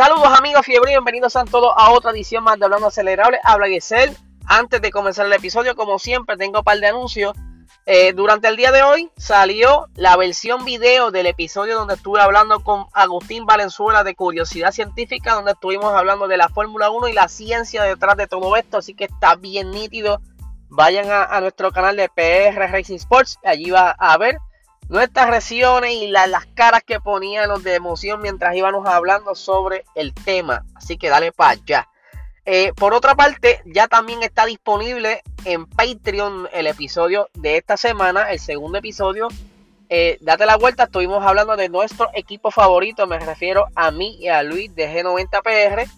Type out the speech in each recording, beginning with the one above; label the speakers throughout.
Speaker 1: Saludos amigos fiebre, bienvenidos a todos a otra edición más de Hablando Acelerable. Habla Giselle. Antes de comenzar el episodio, como siempre, tengo un par de anuncios. Eh, durante el día de hoy salió la versión video del episodio donde estuve hablando con Agustín Valenzuela de Curiosidad Científica, donde estuvimos hablando de la Fórmula 1 y la ciencia detrás de todo esto. Así que está bien nítido. Vayan a, a nuestro canal de PR Racing Sports. Allí va a ver nuestras reacciones y las caras que ponían de emoción mientras íbamos hablando sobre el tema. Así que dale para allá. Eh, por otra parte, ya también está disponible en Patreon el episodio de esta semana, el segundo episodio. Eh, date la vuelta, estuvimos hablando de nuestro equipo favorito, me refiero a mí y a Luis de G90PR.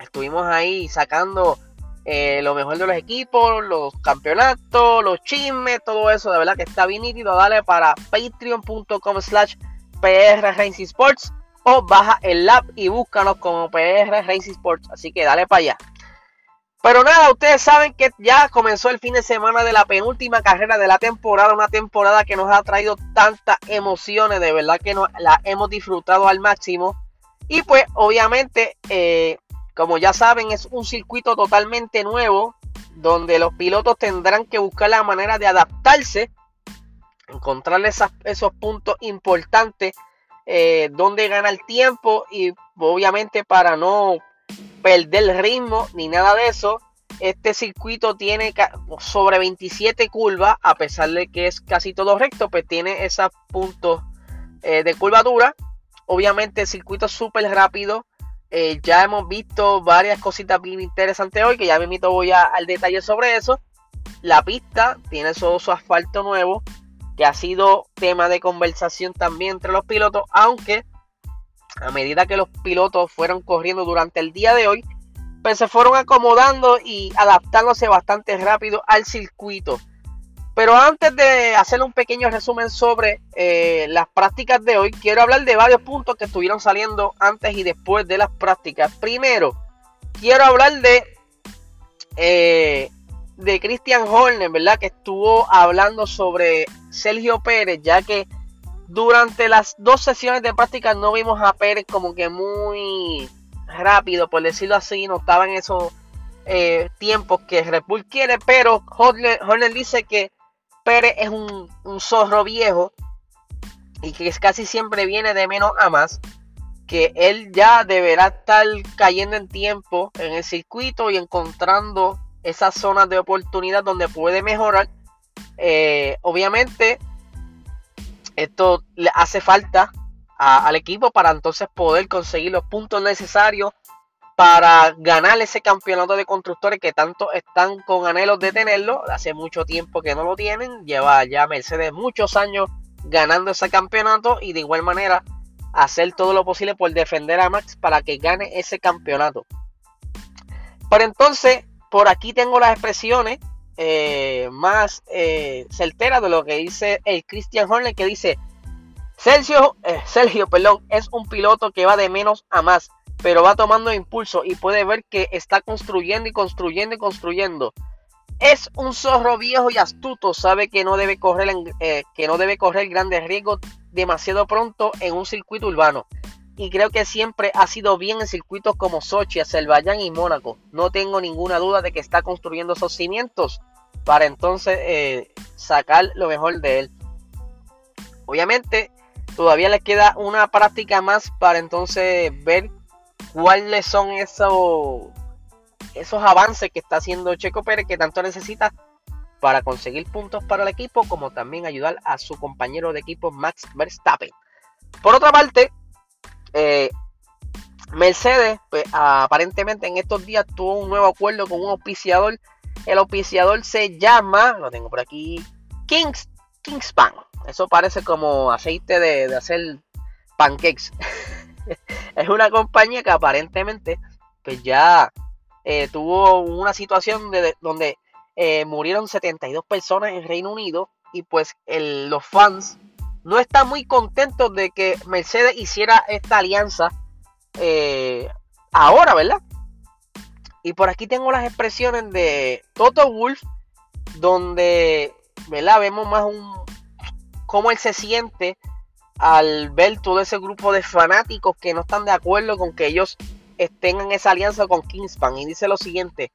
Speaker 1: Estuvimos ahí sacando eh, lo mejor de los equipos, los campeonatos, los chismes, todo eso, de verdad que está bien nítido. Dale para patreon.com slash PR Racing Sports o baja el app y búscanos como PR Racing Sports. Así que dale para allá. Pero nada, ustedes saben que ya comenzó el fin de semana de la penúltima carrera de la temporada, una temporada que nos ha traído tantas emociones, de verdad que nos la hemos disfrutado al máximo. Y pues obviamente eh, como ya saben, es un circuito totalmente nuevo donde los pilotos tendrán que buscar la manera de adaptarse, encontrar esos puntos importantes eh, donde gana el tiempo y obviamente para no perder el ritmo ni nada de eso. Este circuito tiene sobre 27 curvas, a pesar de que es casi todo recto, pues tiene esos puntos eh, de curvatura. Obviamente el circuito es súper rápido, eh, ya hemos visto varias cositas bien interesantes hoy, que ya me invito voy al detalle sobre eso. La pista tiene su, su asfalto nuevo, que ha sido tema de conversación también entre los pilotos, aunque a medida que los pilotos fueron corriendo durante el día de hoy, pues se fueron acomodando y adaptándose bastante rápido al circuito. Pero antes de hacer un pequeño resumen sobre eh, las prácticas de hoy, quiero hablar de varios puntos que estuvieron saliendo antes y después de las prácticas. Primero, quiero hablar de, eh, de Christian Horner, ¿verdad? Que estuvo hablando sobre Sergio Pérez, ya que durante las dos sesiones de práctica no vimos a Pérez como que muy rápido, por decirlo así, no estaba en esos eh, tiempos que Red Bull quiere, pero Horner, Horner dice que Pérez es un, zorro viejo y que casi siempre viene de menos a más, que él ya deberá estar cayendo en tiempo en el circuito y encontrando esas zonas de oportunidad donde puede mejorar. Eh, obviamente, esto le hace falta al equipo para entonces poder conseguir los puntos necesarios para ganar ese campeonato de constructores que tanto están con anhelos de tenerlo. Hace mucho tiempo que no lo tienen. Lleva ya Mercedes muchos años ganando ese campeonato y de igual manera hacer todo lo posible por defender a Max para que gane ese campeonato. Pero entonces, por aquí tengo las expresiones eh, más eh, certeras de lo que dice el Christian Horner, que dice, Sergio, eh, Sergio perdón, es un piloto que va de menos a más pero va tomando impulso y puede ver que está construyendo y construyendo y construyendo. Es un zorro viejo y astuto, sabe que no debe correr, eh, que no debe correr grandes riesgos demasiado pronto en un circuito urbano. Y creo que siempre ha sido bien en circuitos como Sochi, Azerbaiyán y Mónaco. No tengo ninguna duda de que está construyendo esos cimientos para entonces eh, sacar lo mejor de él. Obviamente, todavía le queda una práctica más para entonces ver cuáles son esos, esos avances que está haciendo Checo Pérez que tanto necesita para conseguir puntos para el equipo, como también ayudar a su compañero de equipo Max Verstappen. Por otra parte, eh, Mercedes, pues, aparentemente en estos días tuvo un nuevo acuerdo con un auspiciador. El auspiciador se llama, lo tengo por aquí, Kings, Kingspan. Eso parece como aceite de, de hacer pancakes. es una compañía que aparentemente pues ya eh, tuvo una situación de, donde eh, murieron 72 personas en Reino Unido y pues los fans no están muy contentos de que Mercedes hiciera esta alianza eh, ahora, ¿verdad? Y por aquí tengo las expresiones de Toto Wolf, donde, ¿verdad? Vemos más un cómo él se siente al ver todo ese grupo de fanáticos que no están de acuerdo con que ellos estén en esa alianza con Kingspan. Y dice lo siguiente.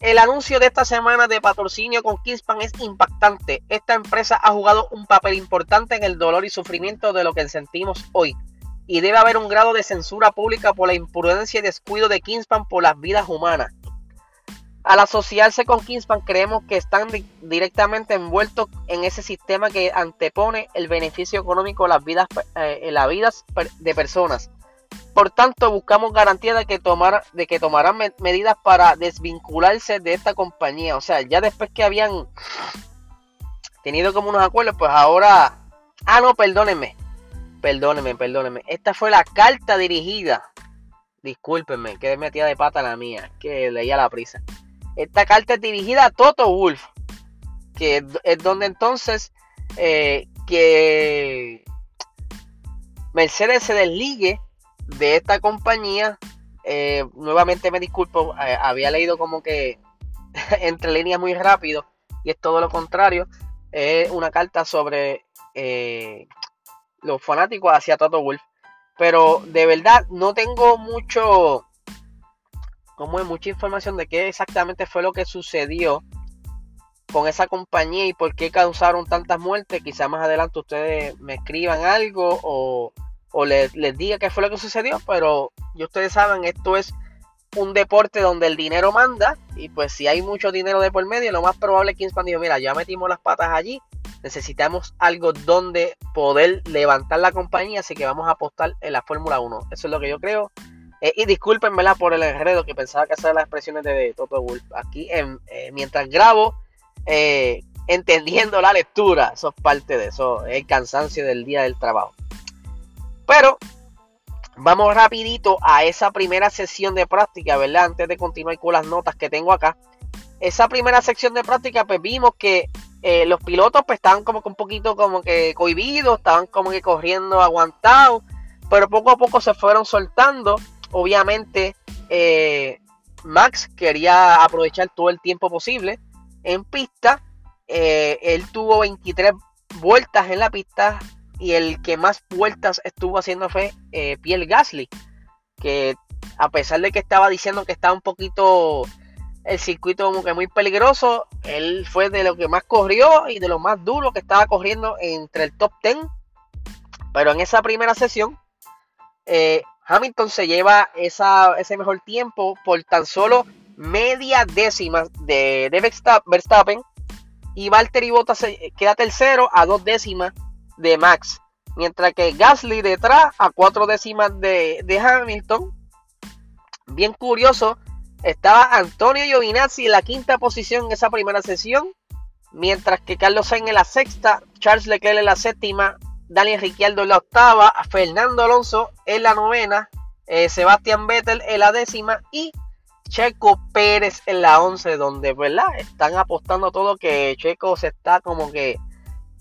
Speaker 1: El anuncio de esta semana de patrocinio con Kingspan es impactante. Esta empresa ha jugado un papel importante en el dolor y sufrimiento de lo que sentimos hoy. Y debe haber un grado de censura pública por la imprudencia y descuido de Kingspan por las vidas humanas. Al asociarse con Kingspan creemos que están directamente envueltos en ese sistema que antepone el beneficio económico a las vidas, eh, las vidas de personas. Por tanto, buscamos garantía de que, tomar, de que tomarán medidas para desvincularse de esta compañía. O sea, ya después que habían tenido como unos acuerdos, pues ahora... Ah, no, perdónenme. Perdónenme, perdónenme. Esta fue la carta dirigida. Discúlpenme, que metida de pata la mía, que leía la prisa. Esta carta es dirigida a Toto Wolf, que es donde entonces eh, que Mercedes se desligue de esta compañía. Eh, nuevamente me disculpo, eh, había leído como que entre líneas muy rápido y es todo lo contrario. Es una carta sobre los fanáticos hacia Toto Wolf. Pero de verdad no tengo mucho como hay mucha información de qué exactamente fue lo que sucedió con esa compañía y por qué causaron tantas muertes. Quizá más adelante ustedes me escriban algo o, les, diga qué fue lo que sucedió, pero ustedes saben, esto es un deporte donde el dinero manda y pues si hay mucho dinero de por medio, lo más probable es que Kingspan dijo, mira, ya metimos las patas allí, necesitamos algo donde poder levantar la compañía, así que vamos a apostar en la Fórmula 1. Eso es lo que yo creo. Eh, y discúlpenme por el enredo que pensaba que hacer las expresiones de Toto Wolf. Aquí, en, eh, mientras grabo, eh, entendiendo la lectura, eso es parte de eso, el cansancio del día del trabajo. Pero vamos rapidito a esa primera sesión de práctica, ¿verdad? Antes de continuar con las notas que tengo acá. Esa primera sección de práctica, pues vimos que los pilotos pues estaban como que un poquito como que cohibidos, estaban como que corriendo aguantados, pero poco a poco se fueron soltando obviamente eh, Max quería aprovechar todo el tiempo posible en pista. Eh, él tuvo 23 vueltas en la pista y el que más vueltas estuvo haciendo fue eh, Pierre Gasly, que a pesar de que estaba diciendo que estaba un poquito el circuito como que muy peligroso, él fue de lo que más corrió y de lo más duro que estaba corriendo entre el top 10. Pero en esa primera sesión, eh, Hamilton se lleva ese mejor tiempo por tan solo media décima de, Verstappen. Y Valtteri Bottas queda tercero a dos décimas de Max. Mientras que Gasly detrás a cuatro décimas de, Hamilton. Bien curioso, estaba Antonio Giovinazzi en la quinta posición en esa primera sesión. Mientras que Carlos Sainz en la sexta, Charles Leclerc en la séptima, Daniel Ricciardo en la octava, Fernando Alonso en la novena, eh, Sebastián Vettel en la décima y Checo Pérez en la once, donde ¿verdad? están apostando todo que Checo se está como que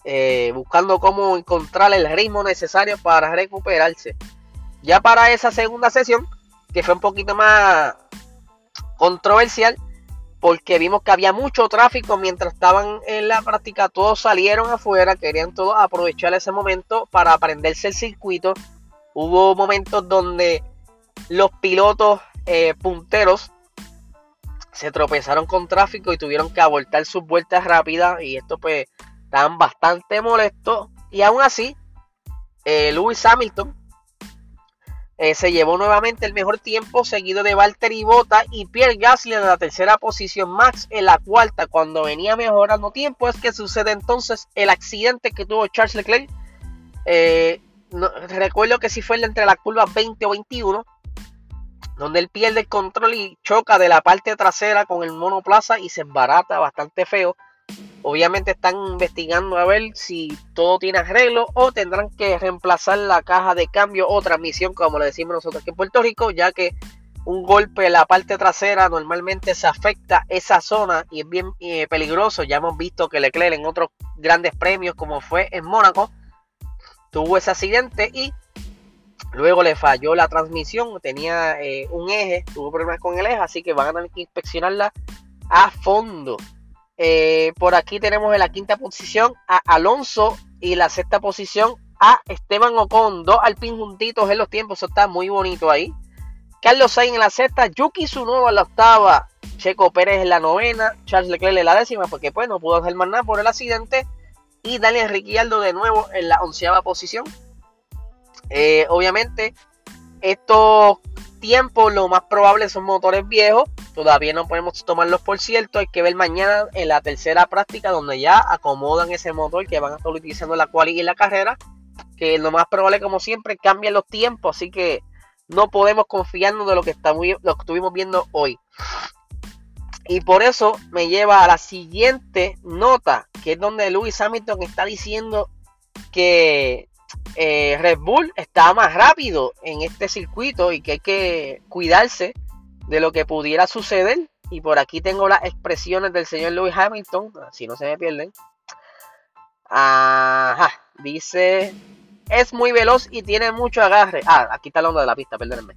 Speaker 1: eh, buscando cómo encontrar el ritmo necesario para recuperarse. Ya para esa segunda sesión, que fue un poquito más controversial, porque vimos que había mucho tráfico mientras estaban en la práctica, todos salieron afuera, querían todos aprovechar ese momento para aprenderse el circuito. Hubo momentos donde los pilotos eh, punteros se tropezaron con tráfico y tuvieron que abortar sus vueltas rápidas y esto pues estaban bastante molestos y aún así eh, Lewis Hamilton eh, se llevó nuevamente el mejor tiempo, seguido de Valtteri Bota y Pierre Gasly en la tercera posición, Max en la cuarta. Cuando venía mejorando tiempo, es que sucede entonces el accidente que tuvo Charles Leclerc. Eh, recuerdo que si fue entre la curva 20 o 21, donde él pierde el control y choca de la parte trasera con el monoplaza y se embarata bastante feo. Obviamente están investigando a ver si todo tiene arreglo o tendrán que reemplazar la caja de cambio o transmisión, como le decimos nosotros aquí en Puerto Rico, ya que un golpe en la parte trasera normalmente se afecta esa zona y es bien eh, peligroso. Ya hemos visto que Leclerc en otros grandes premios, como fue en Mónaco, tuvo ese accidente y luego le falló la transmisión. Tenía eh, un eje, tuvo problemas con el eje, así que van a tener que inspeccionarla a fondo. Eh, por aquí tenemos en la quinta posición a Alonso y la sexta posición a Esteban Ocon, dos Alpine juntitos en los tiempos, eso está muy bonito ahí. Carlos Sainz en la sexta, Yuki Tsunoda en la octava, Checo Pérez en la novena, Charles Leclerc en la décima, porque pues no pudo hacer más nada por el accidente, y Daniel Ricciardo de nuevo en la onceava posición. Eh, obviamente, estos tiempos lo más probable son motores viejos, todavía no podemos tomarlos por cierto, hay que ver mañana en la tercera práctica donde ya acomodan ese motor que van a estar utilizando la cual y la carrera, que lo más probable como siempre cambian los tiempos, así que no podemos confiarnos de lo que, está muy, lo que estuvimos viendo hoy. Y por eso me lleva a la siguiente nota, que es donde Lewis Hamilton está diciendo que eh, Red Bull está más rápido en este circuito y que hay que cuidarse de lo que pudiera suceder. Y por aquí tengo las expresiones del señor Lewis Hamilton, si no se me pierden. Ajá, dice, es muy veloz y tiene mucho agarre. Ah, aquí está la onda de la pista, perdónenme.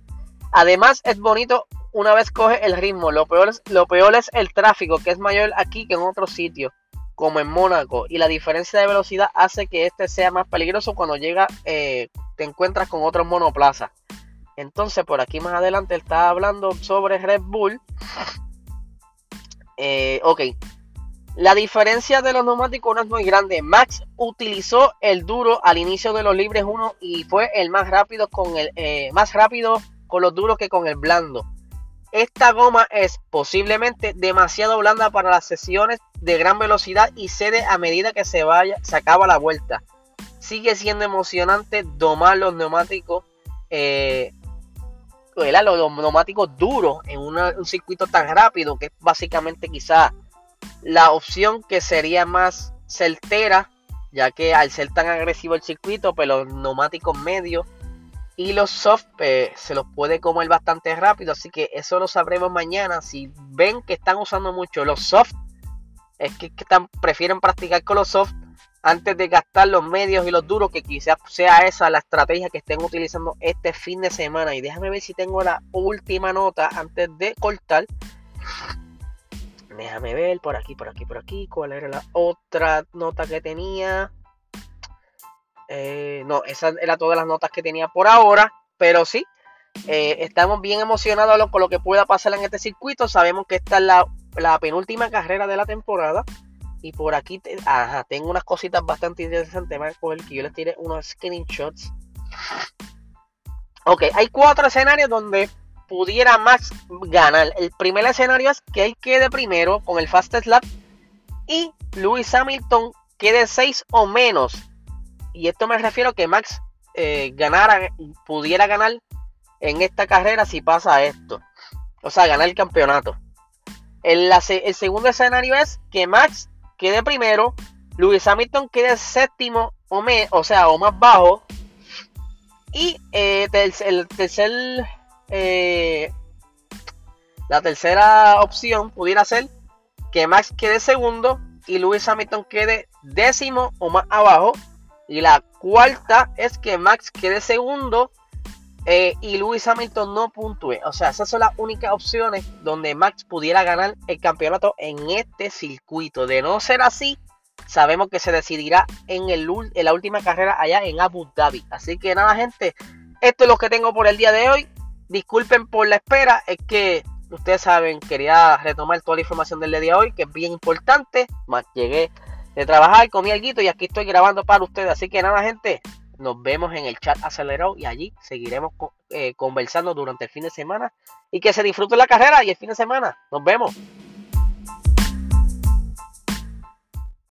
Speaker 1: Además es bonito una vez coge el ritmo. Lo peor, es, lo peor es el tráfico, que es mayor aquí que en otros sitios, como en Mónaco. Y la diferencia de velocidad hace que este sea más peligroso cuando llega, eh, te encuentras con otros monoplazas. Entonces, por aquí más adelante está hablando sobre Red Bull. Eh, ok. La diferencia de los neumáticos no es muy grande. Max utilizó el duro al inicio de los libres 1 y fue el más rápido con el eh, más rápido con los duros que con el blando. Esta goma es posiblemente demasiado blanda para las sesiones de gran velocidad y cede a medida que se vaya, se acaba la vuelta. Sigue siendo emocionante domar los neumáticos, eh, los neumáticos duros en un circuito tan rápido que es básicamente quizá la opción que sería más certera, ya que al ser tan agresivo el circuito, pues los neumáticos medios y los soft eh, se los puede comer bastante rápido, así que eso lo sabremos mañana. Si ven que están usando mucho los soft, es que, prefieren practicar con los soft antes de gastar los medios y los duros, que quizás sea esa la estrategia que estén utilizando este fin de semana. Y déjame ver si tengo la última nota antes de cortar. Déjame ver por aquí, por aquí, por aquí. ¿Cuál era la otra nota que tenía? Eh, no, esas eran todas las notas que tenía por ahora, pero sí, eh, estamos bien emocionados con lo que pueda pasar en este circuito. Sabemos que esta es la, penúltima carrera de la temporada. Y por aquí tengo unas cositas bastante interesantes. Voy que yo les tire unos screenshots. Ok, hay cuatro escenarios donde pudiera Max ganar. El primer escenario es que él quede primero con el fastest lap y Lewis Hamilton quede 6 o menos y esto me refiero a que Max eh, ganara, pudiera ganar en esta carrera si pasa esto. O sea, ganar el campeonato. El, el segundo escenario es que Max quede primero, Lewis Hamilton quede séptimo o, o sea, o más bajo. Y eh, el tercer, eh, la tercera opción pudiera ser que Max quede segundo y Lewis Hamilton quede décimo o más abajo. Y la cuarta es que Max quede segundo eh, y Lewis Hamilton no puntúe. O sea, esas son las únicas opciones donde Max pudiera ganar el campeonato en este circuito. De no ser así, sabemos que se decidirá en, el, en la última carrera allá en Abu Dhabi. Así que nada, gente, esto es lo que tengo por el día de hoy. Disculpen por la espera, es que ustedes saben, quería retomar toda la información del día de hoy, que es bien importante. Más llegué de trabajar, comí algo y aquí estoy grabando para ustedes. Así que nada, gente, nos vemos en el chat acelerado y allí seguiremos eh, conversando durante el fin de semana y que se disfrute la carrera y el fin de semana. Nos vemos.